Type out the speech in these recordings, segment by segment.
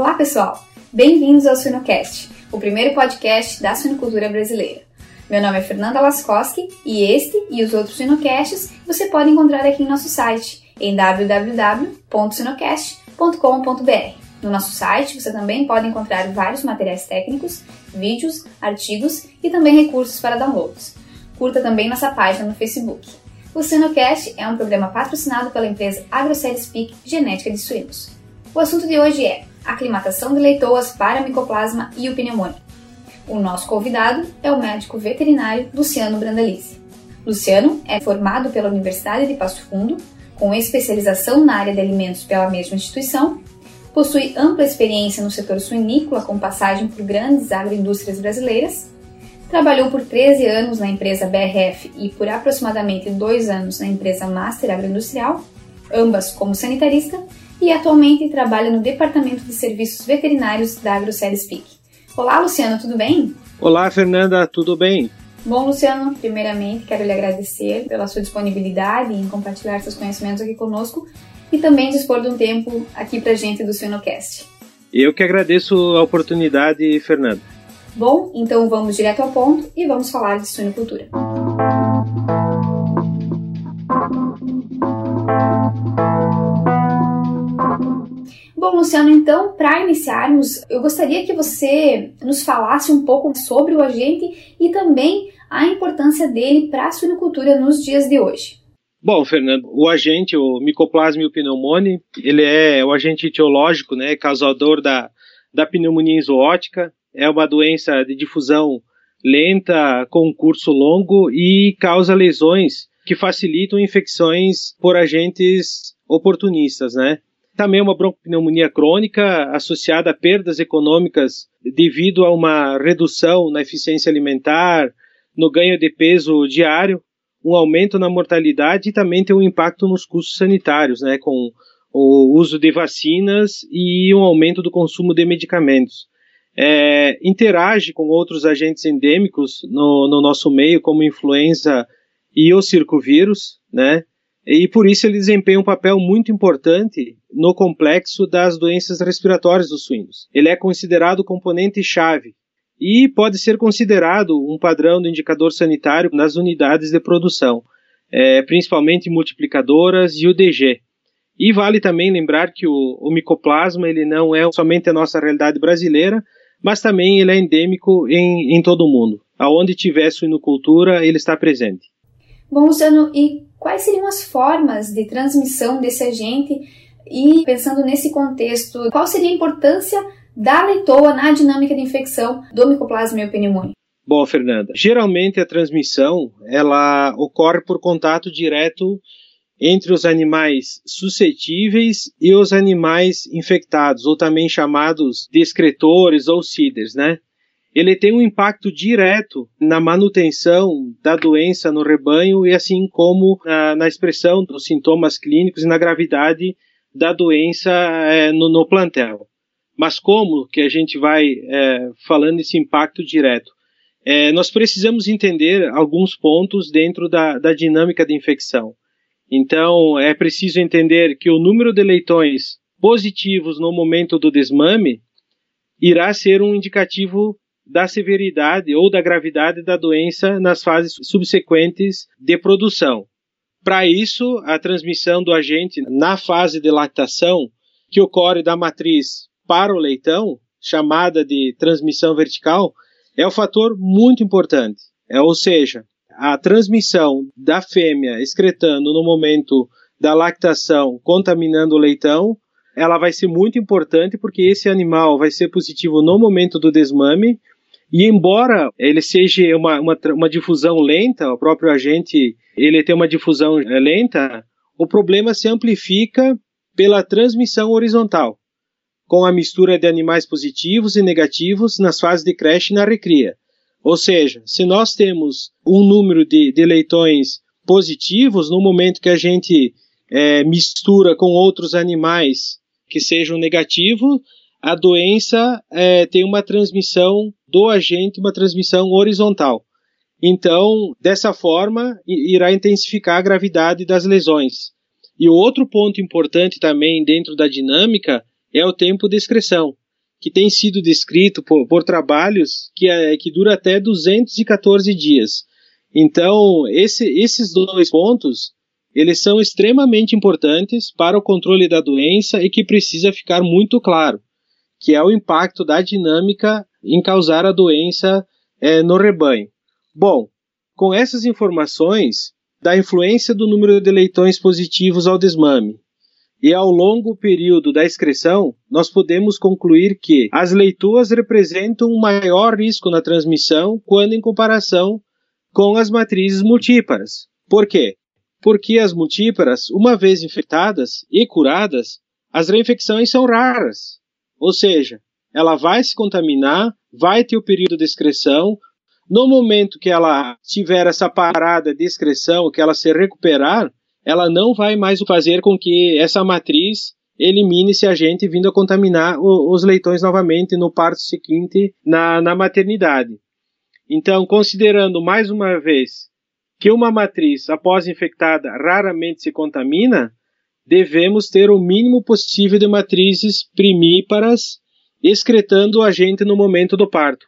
Olá, pessoal! Bem-vindos ao Suinocast, o primeiro podcast da suinocultura brasileira. Meu nome é Fernanda Laskowski e este e os outros Suinocasts você pode encontrar aqui em nosso site em www.suinocast.com.br. No nosso site você também pode encontrar vários materiais técnicos, vídeos, artigos e também recursos para downloads. Curta também nossa página no Facebook. O Suinocast é um programa patrocinado pela empresa AgroSéries Peak Genética de Suínos. O assunto de hoje é aclimatação de leitoas para micoplasma e o pneumonia. O nosso convidado é o médico veterinário Luciano Brandalize. Luciano é formado pela Universidade de Passo Fundo, com especialização na área de alimentos pela mesma instituição, possui ampla experiência no setor suinícola com passagem por grandes agroindústrias brasileiras, trabalhou por 13 anos na empresa BRF e por aproximadamente dois anos na empresa Master Agroindustrial, ambas como sanitarista, e atualmente trabalha no Departamento de Serviços Veterinários da AgroSéries Peak. Olá, Luciano, tudo bem? Olá, Fernanda, tudo bem? Bom, Luciano, primeiramente quero lhe agradecer pela sua disponibilidade em compartilhar seus conhecimentos aqui conosco e também dispor de um tempo aqui pra gente do Suinocast. Eu que agradeço a oportunidade, Fernanda. Bom, então vamos direto ao ponto e vamos falar de suinocultura. Luciano, então, para iniciarmos, eu gostaria que você nos falasse um pouco sobre o agente e também a importância dele para a suinocultura nos dias de hoje. Bom, Fernando, o agente, o Mycoplasma pneumoniae, ele é o agente etiológico, né, causador da, da pneumonia zoótica, é uma doença de difusão lenta, com curso longo e causa lesões que facilitam infecções por agentes oportunistas, né? Também uma broncopneumonia crônica associada a perdas econômicas devido a uma redução na eficiência alimentar, no ganho de peso diário, um aumento na mortalidade e também tem um impacto nos custos sanitários, né, com o uso de vacinas e um aumento do consumo de medicamentos. É, interage com outros agentes endêmicos no, no nosso meio, como influenza e o circovírus, né, e por isso ele desempenha um papel muito importante no complexo das doenças respiratórias dos suínos. Ele é considerado componente-chave e pode ser considerado um padrão do indicador sanitário nas unidades de produção, é, principalmente multiplicadoras e UDG. E vale também lembrar que o, o micoplasma ele não é somente a nossa realidade brasileira, mas também ele é endêmico em, em todo o mundo. Aonde tiver suinocultura, ele está presente. Bom, Luciano, e quais seriam as formas de transmissão desse agente? E pensando nesse contexto, qual seria a importância da leitoa na dinâmica de infecção do Mycoplasma pneumoniae? Bom, Fernanda, geralmente a transmissão ela ocorre por contato direto entre os animais suscetíveis e os animais infectados, ou também chamados de excretores ou CIDERs, né? Ele tem um impacto direto na manutenção da doença no rebanho e assim como na, na expressão dos sintomas clínicos e na gravidade da doença é, no, no, plantel. Mas como que a gente vai é, falando esse impacto direto? É, nós precisamos entender alguns pontos dentro da, da dinâmica da infecção. Então, é preciso entender que o número de leitões positivos no momento do desmame irá ser um indicativo da severidade ou da gravidade da doença nas fases subsequentes de produção. Para isso, a transmissão do agente na fase de lactação, que ocorre da matriz para o leitão, chamada de transmissão vertical, é um fator muito importante. É, ou seja, a transmissão da fêmea excretando no momento da lactação, contaminando o leitão, ela vai ser muito importante porque esse animal vai ser positivo no momento do desmame e embora ele seja uma, uma, uma difusão lenta, o próprio agente ele tem uma difusão é, lenta, o problema se amplifica pela transmissão horizontal, com a mistura de animais positivos e negativos nas fases de creche e na recria. Ou seja, se nós temos um número de, de leitões positivos, no momento que a gente é, mistura com outros animais que sejam negativos, a doença é, tem uma transmissão do agente, uma transmissão horizontal. Então, dessa forma, irá intensificar a gravidade das lesões. E outro ponto importante também dentro da dinâmica é o tempo de excreção. que tem sido descrito por, por trabalhos que, é, que dura até 214 dias. Então, esse, esses dois pontos, eles são extremamente importantes para o controle da doença e que precisa ficar muito claro, que é o impacto da dinâmica em causar a doença é, no rebanho. Bom, com essas informações da influência do número de leitões positivos ao desmame e ao longo período da excreção, nós podemos concluir que as leitoas representam um maior risco na transmissão quando em comparação com as matrizes multíparas. Por quê? Porque as multíparas, uma vez infectadas e curadas, as reinfecções são raras. Ou seja, ela vai se contaminar, vai ter o período de excreção. No momento que ela tiver essa parada de excreção, que ela se recuperar, ela não vai mais fazer com que essa matriz elimine esse agente vindo a contaminar o, os leitões novamente no parto seguinte na, na maternidade. Então, considerando mais uma vez que uma matriz após infectada raramente se contamina, devemos ter o mínimo possível de matrizes primíparas excretando o agente no momento do parto.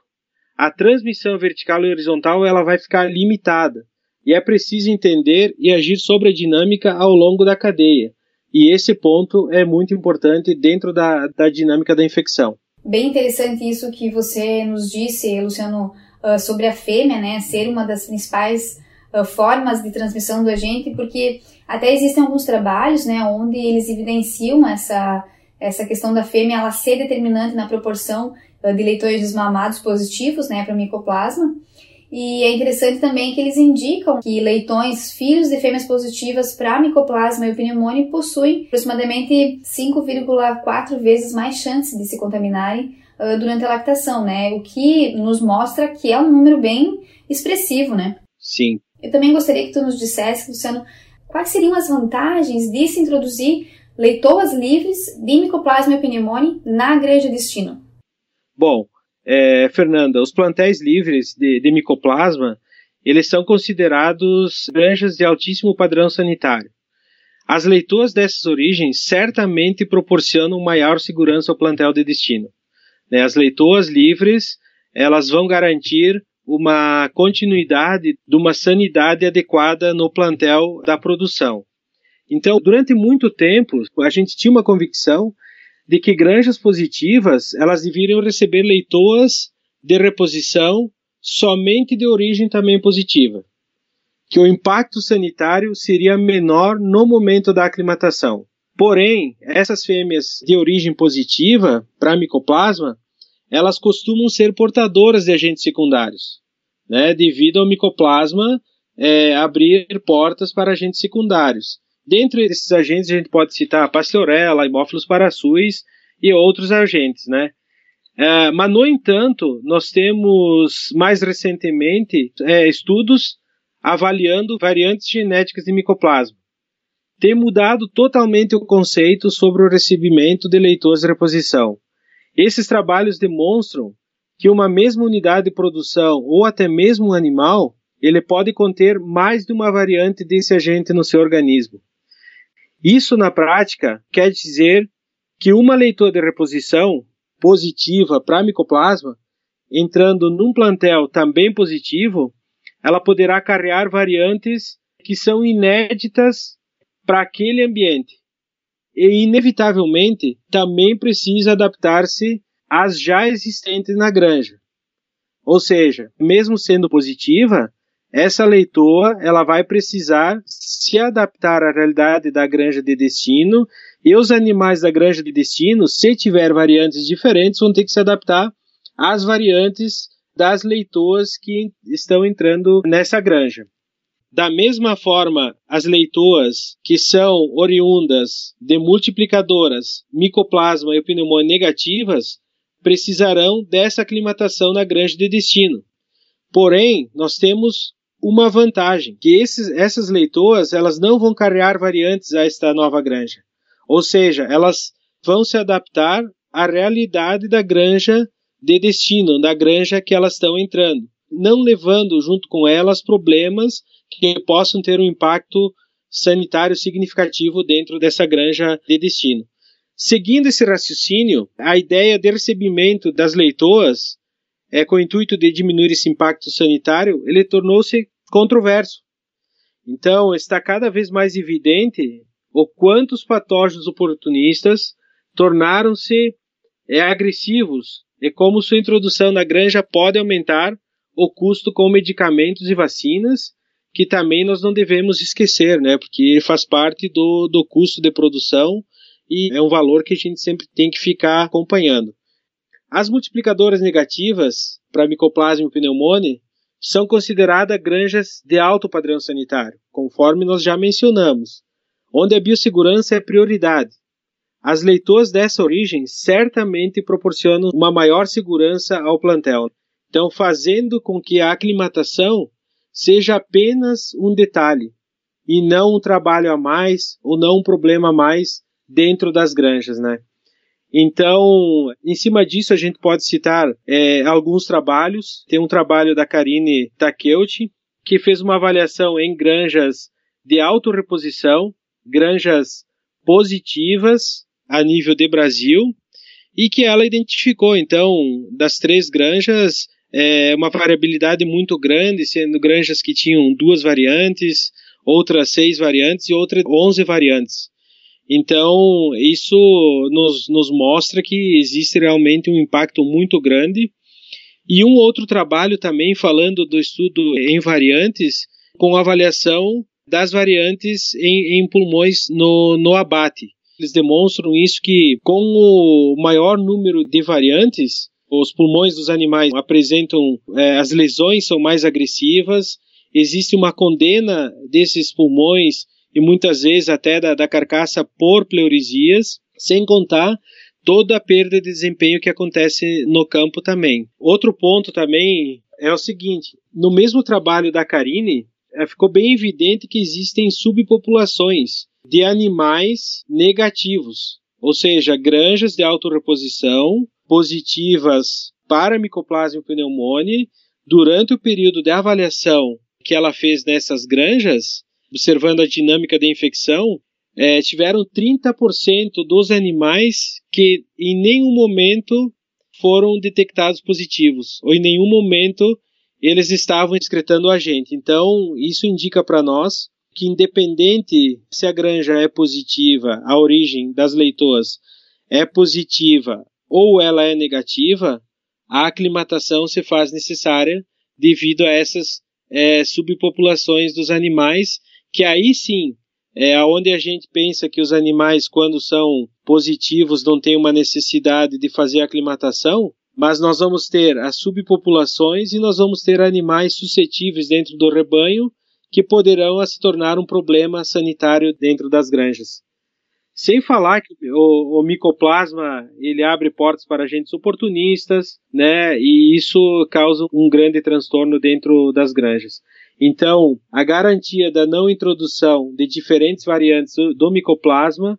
A transmissão vertical e horizontal ela vai ficar limitada e é preciso entender e agir sobre a dinâmica ao longo da cadeia. E esse ponto é muito importante dentro da, da dinâmica da infecção. Bem interessante isso que você nos disse, Luciano, uh, sobre a fêmea, né, ser uma das principais uh, formas de transmissão do agente, porque até existem alguns trabalhos, né, onde eles evidenciam essa essa questão da fêmea ela ser determinante na proporção uh, de leitores desmamados positivos, né, para micoplasma. E é interessante também que eles indicam que leitões filhos de fêmeas positivas para micoplasma e pneumonia possuem aproximadamente 5,4 vezes mais chances de se contaminarem uh, durante a lactação, né? O que nos mostra que é um número bem expressivo, né? Sim. Eu também gostaria que tu nos dissesse, Luciano, quais seriam as vantagens de se introduzir leitoas livres de micoplasma e pneumonia na granja destino? Bom, é, Fernanda, os plantéis livres de, de micoplasma, eles são considerados granjas de altíssimo padrão sanitário. As leitoas dessas origens certamente proporcionam maior segurança ao plantel de destino. Né, as leitoas livres, elas vão garantir uma continuidade de uma sanidade adequada no plantel da produção. Então, durante muito tempo, a gente tinha uma convicção de que granjas positivas elas deveriam receber leitoas de reposição somente de origem também positiva, que o impacto sanitário seria menor no momento da aclimatação. Porém, essas fêmeas de origem positiva para micoplasma, elas costumam ser portadoras de agentes secundários, né, devido ao micoplasma é, abrir portas para agentes secundários. Dentre esses agentes, a gente pode citar Pastorella, Haemophilus parasuis e outros agentes, né? É, mas, no entanto, nós temos mais recentemente é, estudos avaliando variantes genéticas de micoplasma. Tem mudado totalmente o conceito sobre o recebimento de leitores de reposição. Esses trabalhos demonstram que uma mesma unidade de produção ou até mesmo um animal, ele pode conter mais de uma variante desse agente no seu organismo. Isso, na prática, quer dizer que uma leitura de reposição positiva para micoplasma, entrando num plantel também positivo, ela poderá carregar variantes que são inéditas para aquele ambiente. E, inevitavelmente, também precisa adaptar-se às já existentes na granja. Ou seja, mesmo sendo positiva, essa leitora ela vai precisar se adaptar à realidade da granja de destino e os animais da granja de destino, se tiver variantes diferentes, vão ter que se adaptar às variantes das leitoas que estão entrando nessa granja. Da mesma forma, as leitoas que são oriundas de multiplicadoras micoplasma e pneumonia negativas precisarão dessa aclimatação na granja de destino. Porém, nós temos uma vantagem, que esses, essas leitoas elas não vão carregar variantes a esta nova granja. Ou seja, elas vão se adaptar à realidade da granja de destino, da granja que elas estão entrando, não levando junto com elas problemas que possam ter um impacto sanitário significativo dentro dessa granja de destino. Seguindo esse raciocínio, a ideia de recebimento das leitoas, é, com o intuito de diminuir esse impacto sanitário, ele tornou-se controverso. Então, está cada vez mais evidente o quanto os patógenos oportunistas tornaram-se é, agressivos e como sua introdução na granja pode aumentar o custo com medicamentos e vacinas, que também nós não devemos esquecer, né? Porque faz parte do, do custo de produção e é um valor que a gente sempre tem que ficar acompanhando. As multiplicadoras negativas para Mycoplasma pneumoniae são consideradas granjas de alto padrão sanitário, conforme nós já mencionamos, onde a biossegurança é prioridade. As leitoas dessa origem certamente proporcionam uma maior segurança ao plantel, então fazendo com que a aclimatação seja apenas um detalhe e não um trabalho a mais ou não um problema a mais dentro das granjas, né? Então, em cima disso, a gente pode citar é, alguns trabalhos. Tem um trabalho da Karine Takeuchi, que fez uma avaliação em granjas de autorreposição, granjas positivas a nível de Brasil, e que ela identificou, então, das três granjas, é, uma variabilidade muito grande, sendo granjas que tinham duas variantes, outras seis variantes e outras onze variantes. Então, isso nos, nos mostra que existe realmente um impacto muito grande. E um outro trabalho também falando do estudo em variantes, com avaliação das variantes em, em pulmões no, no abate. Eles demonstram isso que com o maior número de variantes, os pulmões dos animais apresentam, é, as lesões são mais agressivas, existe uma condena desses pulmões e muitas vezes até da, da carcaça por pleurisias, sem contar toda a perda de desempenho que acontece no campo também. Outro ponto também é o seguinte: no mesmo trabalho da Karine, é, ficou bem evidente que existem subpopulações de animais negativos, ou seja, granjas de autorreposição positivas para Mycoplasma pneumoniae, durante o período de avaliação que ela fez nessas granjas, observando a dinâmica da infecção, é, tiveram 30% dos animais que em nenhum momento foram detectados positivos, ou em nenhum momento eles estavam excretando o agente. Então, isso indica para nós que, independente se a granja é positiva, a origem das leitoas é positiva ou ela é negativa, a aclimatação se faz necessária devido a essas é, subpopulações dos animais, que aí sim é onde a gente pensa que os animais, quando são positivos, não têm uma necessidade de fazer aclimatação, mas nós vamos ter as subpopulações e nós vamos ter animais suscetíveis dentro do rebanho que poderão se tornar um problema sanitário dentro das granjas. Sem falar que o, o, micoplasma ele abre portas para agentes oportunistas, né? E isso causa um grande transtorno dentro das granjas. Então, a garantia da não introdução de diferentes variantes do, micoplasma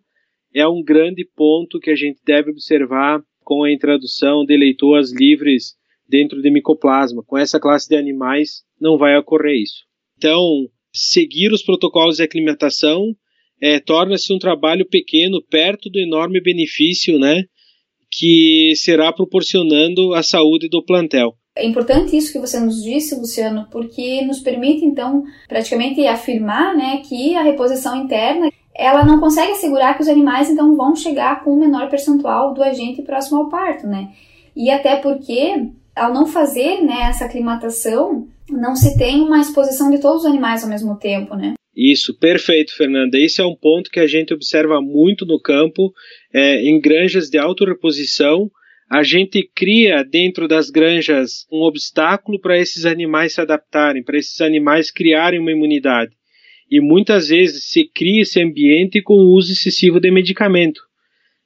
é um grande ponto que a gente deve observar com a introdução de leitoas livres dentro de micoplasma. Com essa classe de animais não vai ocorrer isso. Então, seguir os protocolos de aclimatação é, torna-se um trabalho pequeno perto do enorme benefício né, que será proporcionando a saúde do plantel. É importante isso que você nos disse, Luciano, porque nos permite, então, praticamente afirmar né, que a reposição interna ela não consegue assegurar que os animais, então, vão chegar com um menor percentual do agente próximo ao parto, né? E até porque, ao não fazer né, essa aclimatação, não se tem uma exposição de todos os animais ao mesmo tempo, né? Isso, perfeito, Fernanda. Esse é um ponto que a gente observa muito no campo, é, em granjas de autorreposição. A gente cria dentro das granjas um obstáculo para esses animais se adaptarem, para esses animais criarem uma imunidade. E muitas vezes se cria esse ambiente com o uso excessivo de medicamento,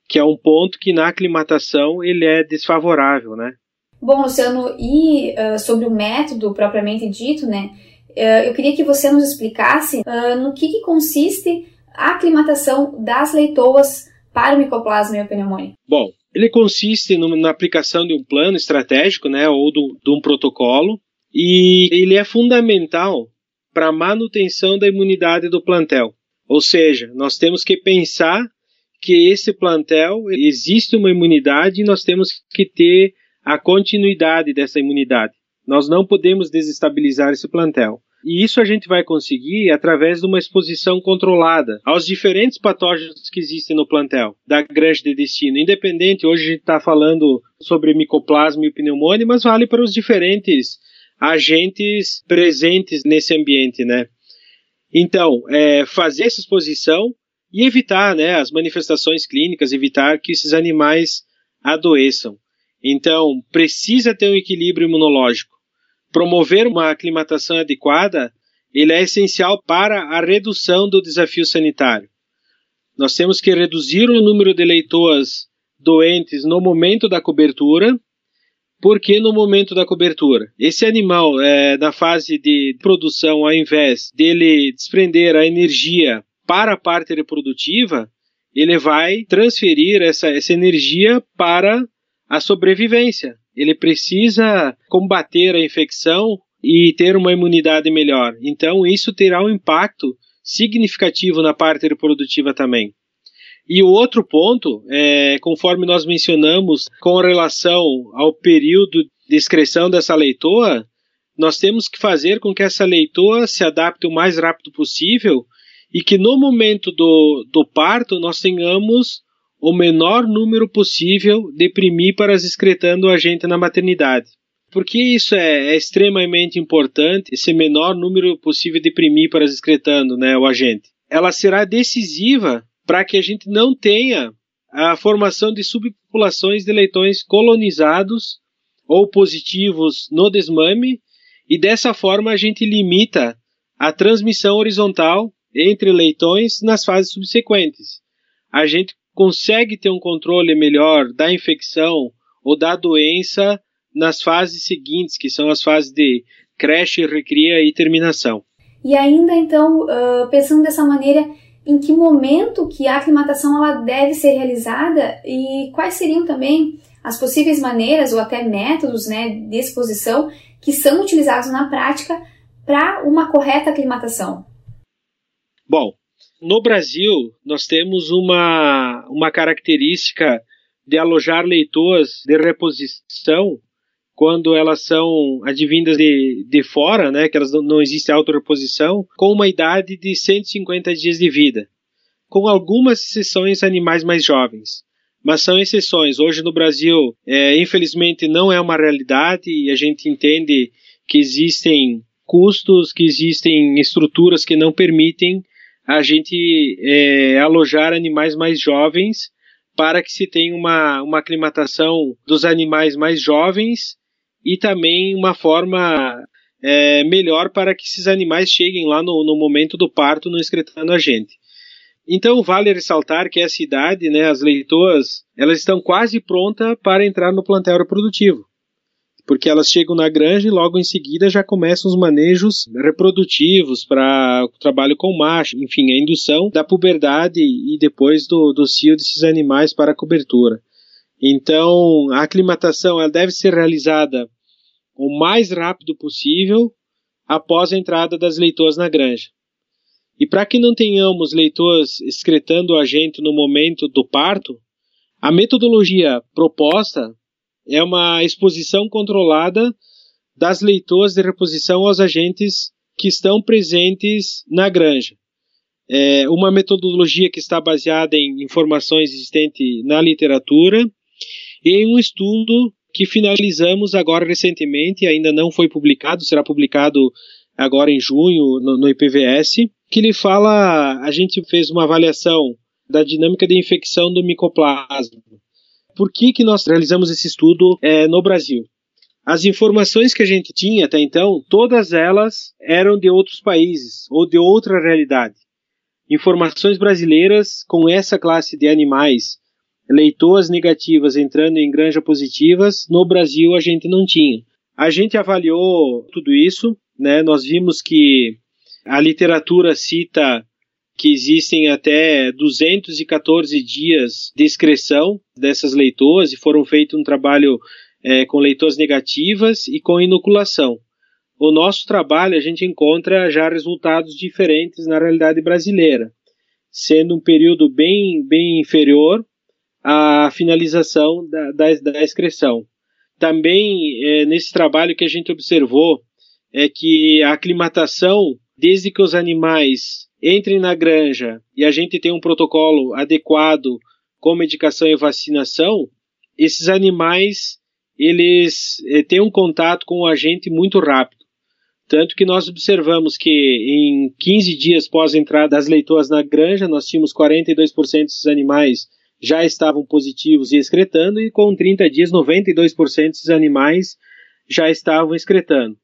que é um ponto que na aclimatação ele é desfavorável, né? Bom, Luciano, e uh, sobre o método propriamente dito, né? Eh, eu queria que você nos explicasse uh, no que, que, consiste a aclimatação das leitoas para o micoplasma e pneumonia. Bom, ele consiste no, na aplicação de um plano estratégico, né, ou do, de um protocolo, e ele é fundamental para a manutenção da imunidade do plantel. Ou seja, nós temos que pensar que esse plantel existe uma imunidade e nós temos que ter a continuidade dessa imunidade. Nós não podemos desestabilizar esse plantel. E isso a gente vai conseguir através de uma exposição controlada aos diferentes patógenos que existem no plantel da granja de destino. Independente, hoje a gente está falando sobre micoplasma e pneumonia, mas vale para os diferentes agentes presentes nesse ambiente, né? Então, é, fazer essa exposição e evitar né, as manifestações clínicas, evitar que esses animais adoeçam. Então, precisa ter um equilíbrio imunológico promover uma aclimatação adequada, ele é essencial para a redução do desafio sanitário. Nós temos que reduzir o número de leitoas doentes no momento da cobertura. Por que no momento da cobertura? Esse animal, é, na fase de produção, ao invés dele desprender a energia para a parte reprodutiva, ele vai transferir essa, essa energia para a sobrevivência ele precisa combater a infecção e ter uma imunidade melhor. Então, isso terá um impacto significativo na parte reprodutiva também. E o outro ponto, é, conforme nós mencionamos, com relação ao período de excreção dessa leitoa, nós temos que fazer com que essa leitoa se adapte o mais rápido possível e que no momento do, do parto nós tenhamos o menor número possível de primíparas excretando o agente na maternidade. Por que isso é, é, extremamente importante, esse menor número possível de primíparas excretando né, o agente? Ela será decisiva para que a gente não tenha a formação de subpopulações de leitões colonizados ou positivos no desmame, e dessa forma a gente limita a transmissão horizontal entre leitões nas fases subsequentes. A gente consegue ter um controle melhor da infecção ou da doença nas fases seguintes, que são as fases de creche, recria e terminação. E ainda então, uh, pensando dessa maneira, em que momento que a aclimatação ela deve ser realizada e quais seriam também as possíveis maneiras ou até métodos né, de exposição que são utilizados na prática para uma correta aclimatação? Bom, no Brasil, nós temos uma, uma característica de alojar leitoas de reposição quando elas são advindas de, de fora, né, que elas não, não existe autorreposição, com uma idade de 150 dias de vida, com algumas exceções animais mais jovens. Mas são exceções. Hoje no Brasil, é, infelizmente, não é uma realidade e a gente entende que existem custos, que existem estruturas que não permitem a gente é, alojar animais mais jovens para que se tenha uma, uma aclimatação dos animais mais jovens e também uma forma é, melhor para que esses animais cheguem lá no, no momento do parto não excretando a gente. Então vale ressaltar que essa idade, né, as leitoas, elas estão quase prontas para entrar no plantel reprodutivo porque elas chegam na granja e logo em seguida já começam os manejos reprodutivos para o trabalho com macho, enfim, a indução da puberdade e depois do, do cio desses animais para a cobertura. Então, a aclimatação ela deve ser realizada o mais rápido possível após a entrada das leitoas na granja. E para que não tenhamos leitoas excretando o agente no momento do parto, a metodologia proposta é uma exposição controlada das leitoas de reposição aos agentes que estão presentes na granja. É uma metodologia que está baseada em informações existentes na literatura e em um estudo que finalizamos agora recentemente, ainda não foi publicado, será publicado agora em junho no, no IPVS, que lhe fala, a gente fez uma avaliação da dinâmica de infecção do micoplasma por que, que nós realizamos esse estudo é, no Brasil? As informações que a gente tinha até então, todas elas eram de outros países ou de outra realidade. Informações brasileiras com essa classe de animais, leitoas negativas entrando em granja positivas, no Brasil a gente não tinha. A gente avaliou tudo isso, né? Nós vimos que a literatura cita que existem até 214 dias de excreção dessas leitoas e foram feito um trabalho é, com leitoas negativas e com inoculação. O nosso trabalho a gente encontra já resultados diferentes na realidade brasileira. sendo um período bem, bem inferior à finalização da, da, da excreção. Também, é, nesse trabalho que a gente observou, é que a aclimatação, desde que os animais entrem na granja e a gente tem um protocolo adequado com medicação e vacinação, esses animais eles é, têm um contato com o agente muito rápido. Tanto que nós observamos que em 15 dias após a entrada das leitoas na granja, nós tínhamos 42% desses animais já estavam positivos e excretando, e com 30 dias, 92% desses animais já estavam excretando.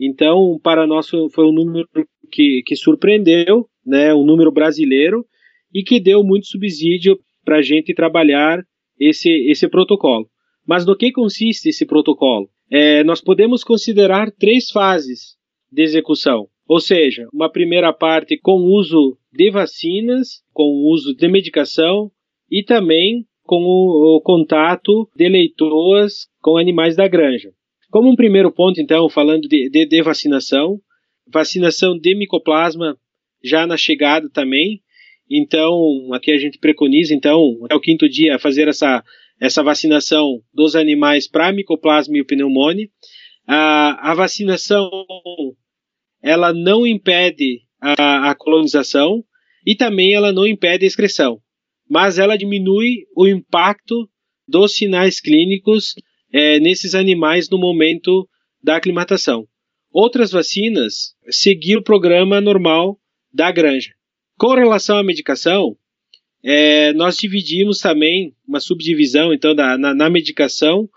Então, para nós foi um número que, que surpreendeu, né, um número brasileiro, e que deu muito subsídio para a gente trabalhar esse, esse protocolo. Mas no que consiste esse protocolo? É, nós podemos considerar três fases de execução. Ou seja, uma primeira parte com uso de vacinas, com uso de medicação e também com o, o contato de leitoas com animais da granja. Como um primeiro ponto, então, falando de, de, de vacinação, vacinação de micoplasma já na chegada também. Então, aqui a gente preconiza, então, até o quinto dia, fazer essa essa vacinação dos animais para micoplasma e pneumonia. A, a vacinação ela não impede a, a, colonização e também ela não impede a excreção, mas ela diminui o impacto dos sinais clínicos é, nesses animais no momento da aclimatação. Outras vacinas seguiram o programa normal da granja. Com relação à medicação, é, nós dividimos também uma subdivisão, então, da, na, na medicação,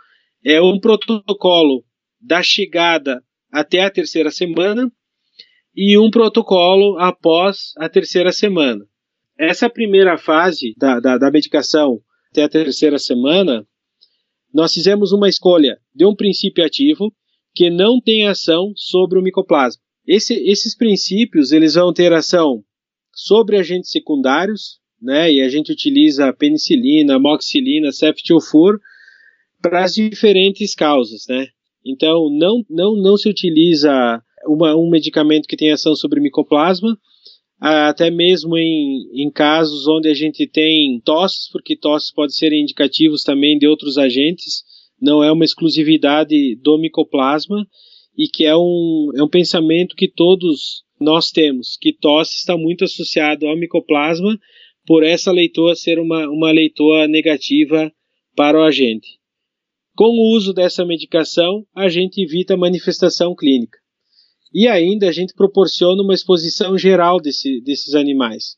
é um protocolo da chegada até a terceira semana e um protocolo após a terceira semana. Essa primeira fase da, da, da medicação até a terceira semana, nós fizemos uma escolha de um princípio ativo que não tem ação sobre o micoplasma. Esse, esses princípios eles vão ter ação sobre agentes secundários, né? E a gente utiliza penicilina, moxilina, ceftiofur para as diferentes causas, né? Então, não, não, não se utiliza uma, um medicamento que tem ação sobre micoplasma, até mesmo em, em casos onde a gente tem tosses, porque tosses podem ser indicativos também de outros agentes, não é uma exclusividade do micoplasma, e que é um, é um pensamento que todos nós temos, que tosse está muito associado ao micoplasma, por essa leitoa ser uma, uma leitoa negativa para o agente. Com o uso dessa medicação, a gente evita a manifestação clínica. E ainda a gente proporciona uma exposição geral desse, desses animais,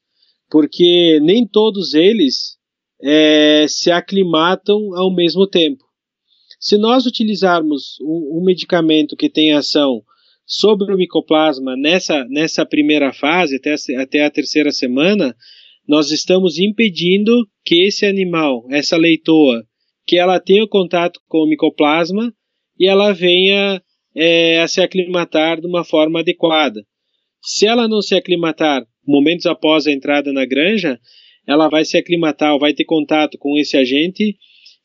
porque nem todos eles é, se aclimatam ao mesmo tempo. Se nós utilizarmos um, um medicamento que tem ação sobre o micoplasma nessa, nessa primeira fase, até, até a terceira semana, nós estamos impedindo que esse animal, essa leitoa, que ela tenha contato com o micoplasma e ela venha é, a se aclimatar de uma forma adequada. Se ela não se aclimatar momentos após a entrada na granja, ela vai se aclimatar ou vai ter contato com esse agente,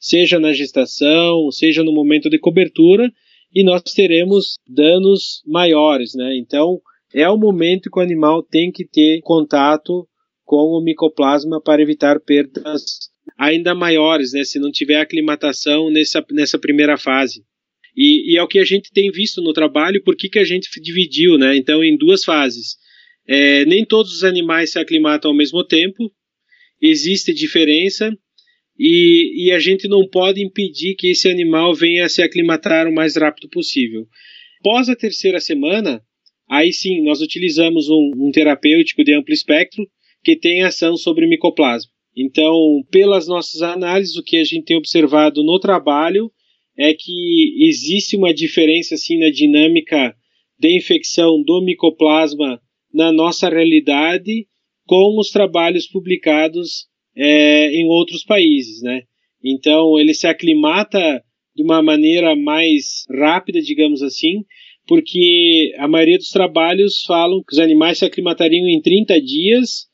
seja na gestação, seja no momento de cobertura, e nós teremos danos maiores, né? Então, é o momento que o animal tem que ter contato com o micoplasma para evitar perdas ainda maiores, né, se não tiver aclimatação nessa, nessa primeira fase. E, e, é o que a gente tem visto no trabalho, por que, que a gente dividiu, né? Então, em duas fases. É, nem todos os animais se aclimatam ao mesmo tempo, existe diferença, e, e, a gente não pode impedir que esse animal venha a se aclimatar o mais rápido possível. Após a terceira semana, aí sim, nós utilizamos um, um terapêutico de amplo espectro, que tem ação sobre micoplasma. Então, pelas nossas análises, o que a gente tem observado no trabalho é que existe uma diferença assim na dinâmica de infecção do micoplasma na nossa realidade com os trabalhos publicados é, em outros países, né? Então ele se aclimata de uma maneira mais rápida, digamos assim, porque a maioria dos trabalhos falam que os animais se aclimatariam em 30 dias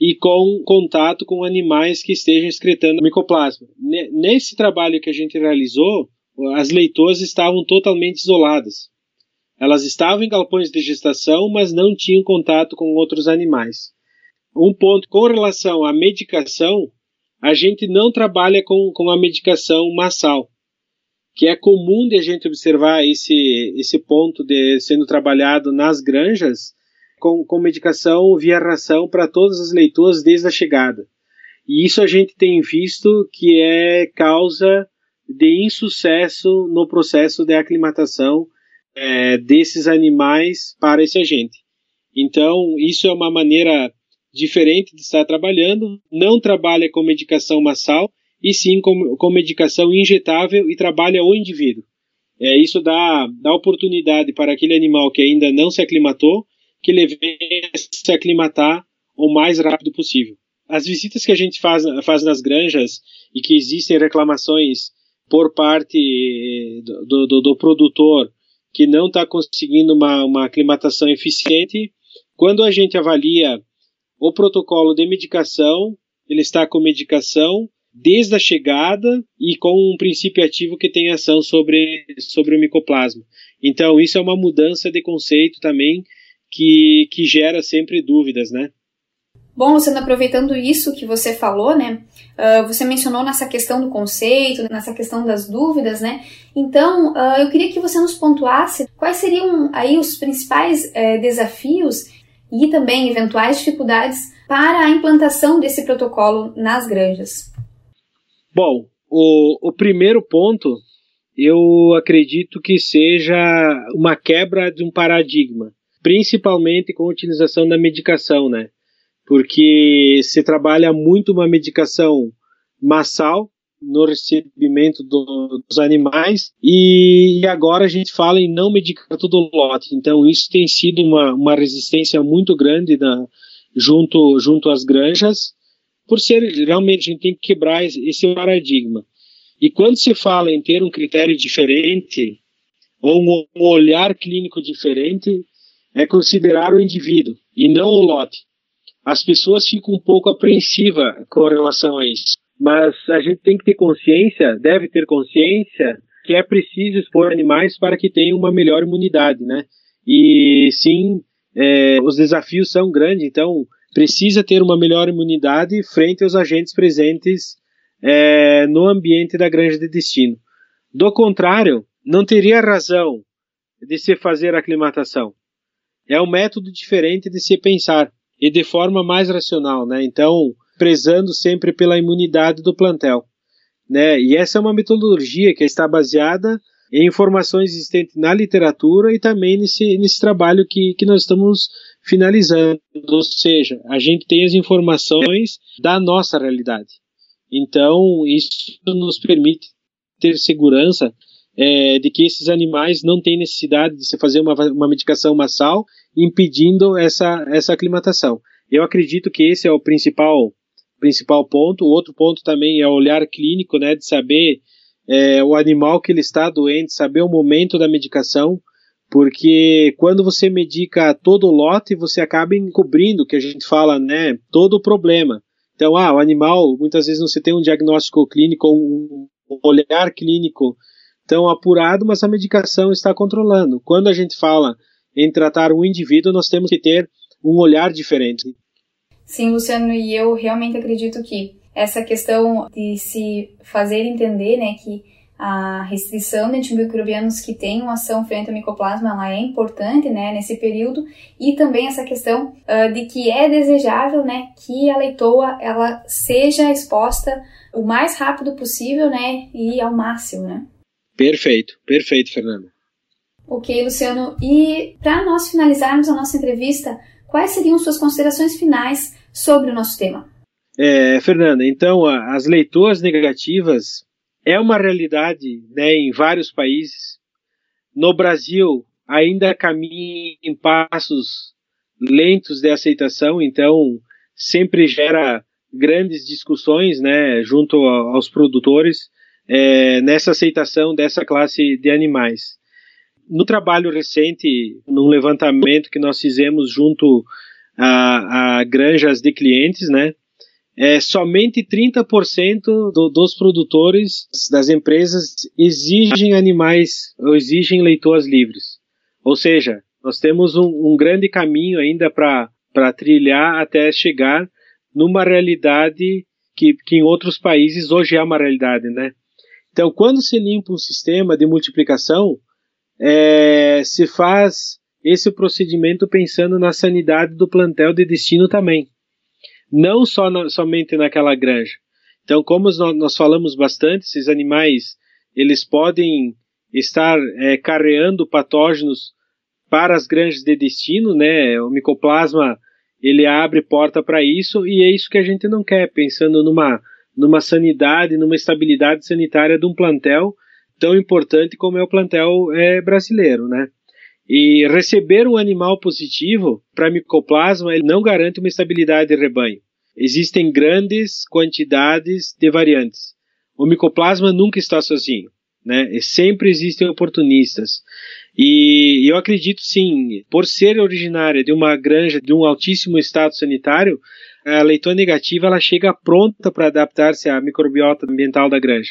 e com contato com animais que estejam excretando micoplasma. Nesse trabalho que a gente realizou, as leitoas estavam totalmente isoladas. Elas estavam em galpões de gestação, mas não tinham contato com outros animais. Um ponto com relação à medicação, a gente não trabalha com, com a medicação massal, que é comum de a gente observar esse, esse ponto de sendo trabalhado nas granjas com, com medicação via ração para todas as leitoas desde a chegada. E isso a gente tem visto que é causa de insucesso no processo de aclimatação é, desses animais para esse agente. Então, isso é uma maneira diferente de estar trabalhando, não trabalha com medicação massal, e sim com, com medicação injetável e trabalha o indivíduo. É, isso dá, dá oportunidade para aquele animal que ainda não se aclimatou, que ele se aclimatar o mais rápido possível. As visitas que a gente faz, faz nas granjas e que existem reclamações por parte do, do, do produtor que não está conseguindo uma, uma aclimatação eficiente, quando a gente avalia o protocolo de medicação, ele está com medicação desde a chegada e com um princípio ativo que tem ação sobre, sobre o micoplasma. Então, isso é uma mudança de conceito também que, que gera sempre dúvidas, né? Bom, Luciano, aproveitando isso que você falou, né? Uh, você mencionou nessa questão do conceito, nessa questão das dúvidas, né? Então, uh, eu queria que você nos pontuasse quais seriam aí os principais uh, desafios e também eventuais dificuldades para a implantação desse protocolo nas granjas. Bom, o, o primeiro ponto eu acredito que seja uma quebra de um paradigma, principalmente com a utilização da medicação, né? porque se trabalha muito uma medicação massal no recebimento do, dos animais e agora a gente fala em não medicar todo o lote. Então isso tem sido uma, uma resistência muito grande na, junto, junto às granjas, por ser realmente a gente tem que quebrar esse paradigma. E quando se fala em ter um critério diferente ou um, um olhar clínico diferente, é considerar o indivíduo e não o lote as pessoas ficam um pouco apreensivas com relação a isso. Mas a gente tem que ter consciência, deve ter consciência, que é preciso expor animais para que tenham uma melhor imunidade, né? E sim, é, os desafios são grandes, então precisa ter uma melhor imunidade frente aos agentes presentes é, no ambiente da granja de destino. Do contrário, não teria razão de se fazer aclimatação. É um método diferente de se pensar e de forma mais racional, né? Então, prezando sempre pela imunidade do plantel, né? E essa é uma metodologia que está baseada em informações existentes na literatura e também nesse, nesse trabalho que, que nós estamos finalizando, ou seja, a gente tem as informações da nossa realidade. Então, isso nos permite ter segurança é, de que esses animais não têm necessidade de se fazer uma, uma medicação massal impedindo essa, essa aclimatação. Eu acredito que esse é o principal, principal ponto. O outro ponto também é o olhar clínico, né, de saber é, o animal que ele está doente, saber o momento da medicação, porque quando você medica todo o lote, você acaba encobrindo, que a gente fala, né, todo o problema. Então, ah, o animal, muitas vezes você tem um diagnóstico clínico, um olhar clínico tão apurado, mas a medicação está controlando. Quando a gente fala em tratar um indivíduo, nós temos que ter um olhar diferente. Sim, Luciano, e eu realmente acredito que essa questão de se fazer entender, né, que a restrição de antimicrobianos que tenham ação frente ao micoplasma ela é importante, né, nesse período, e também essa questão uh, de que é desejável, né, que a leitoa ela seja exposta o mais rápido possível, né, e ao máximo, né. Perfeito, perfeito, Fernando. Ok, Luciano. E para nós finalizarmos a nossa entrevista, quais seriam suas considerações finais sobre o nosso tema? É, Fernanda, então as leituras negativas é uma realidade né, em vários países. No Brasil, ainda caminha em passos lentos de aceitação, então sempre gera grandes discussões né, junto aos produtores é, nessa aceitação dessa classe de animais. No trabalho recente, num levantamento que nós fizemos junto a, a granjas de clientes, né, é, somente 30% do, dos produtores das empresas exigem animais ou exigem leitoas livres. Ou seja, nós temos um, um grande caminho ainda para trilhar até chegar numa realidade que, que em outros países hoje é uma realidade, né? Então, quando se limpa um sistema de multiplicação, é, se faz esse procedimento pensando na sanidade do plantel de destino também, não só na, somente naquela granja. Então, como nós, falamos bastante, esses animais eles podem estar é, carreando patógenos para as granjas de destino, né? O micoplasma ele abre porta para isso e é isso que a gente não quer, pensando numa, numa sanidade, numa estabilidade sanitária de um plantel tão importante como é o plantel é, brasileiro, né? E receber um animal positivo para micoplasma ele não garante uma estabilidade de rebanho. Existem grandes quantidades de variantes. O micoplasma nunca está sozinho, né? E sempre existem oportunistas. E eu acredito sim, por ser originária de uma granja de um altíssimo estado sanitário, a leitona negativa ela chega pronta para adaptar-se à microbiota ambiental da granja.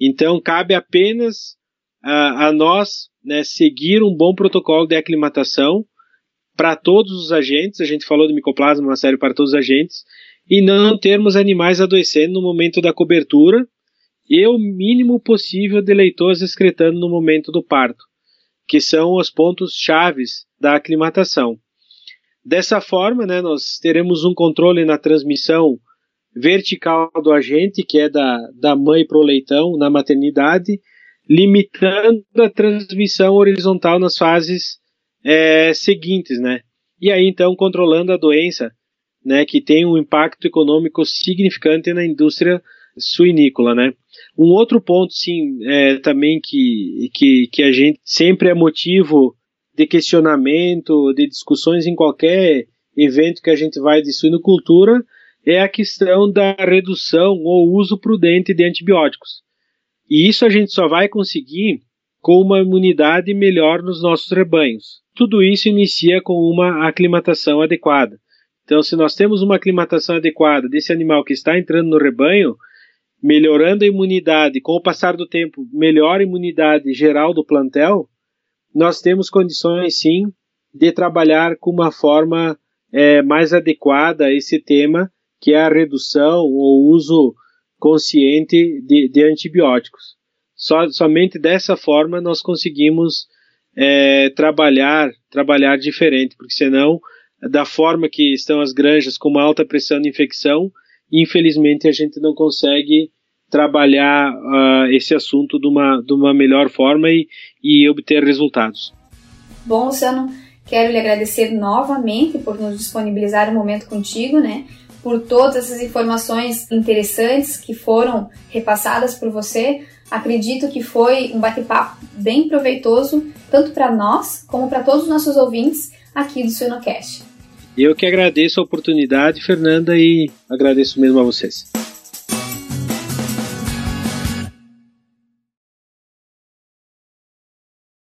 Então cabe apenas a, a nós né, seguir um bom protocolo de aclimatação para todos os agentes. A gente falou do micoplasma, uma série para todos os agentes, e não termos animais adoecendo no momento da cobertura e o mínimo possível de leitores excretando no momento do parto que são os pontos chaves da aclimatação. Dessa forma, né, nós teremos um controle na transmissão vertical do agente, que é da, da mãe para o leitão na maternidade, limitando a transmissão horizontal nas fases é, seguintes, né? E aí então controlando a doença, né, que tem um impacto econômico significante na indústria suinícola, né? Um outro ponto, sim, é, também que, que, que a gente sempre é motivo de questionamento, de discussões em qualquer evento que a gente vai de suinocultura, é a questão da redução ou uso prudente de antibióticos. E isso a gente só vai conseguir com uma imunidade melhor nos nossos rebanhos. Tudo isso inicia com uma aclimatação adequada. Então, se nós temos uma aclimatação adequada desse animal que está entrando no rebanho, melhorando a imunidade, com o passar do tempo, melhora a imunidade geral do plantel, nós temos condições sim de trabalhar com uma forma é, mais adequada a esse tema, que é a redução ou uso consciente de, de antibióticos. So, somente dessa forma nós conseguimos é, trabalhar, trabalhar diferente, porque senão, da forma que estão as granjas com uma alta pressão de infecção, infelizmente a gente não consegue trabalhar uh, esse assunto de uma, de uma melhor forma e, e obter resultados. Bom, Luciano, quero lhe agradecer novamente por nos disponibilizar um momento contigo, né? Por todas essas informações interessantes que foram repassadas por você. Acredito que foi um bate-papo bem proveitoso, tanto para nós como para todos os nossos ouvintes aqui do Suinocast. Eu que agradeço a oportunidade, Fernanda, e agradeço mesmo a vocês.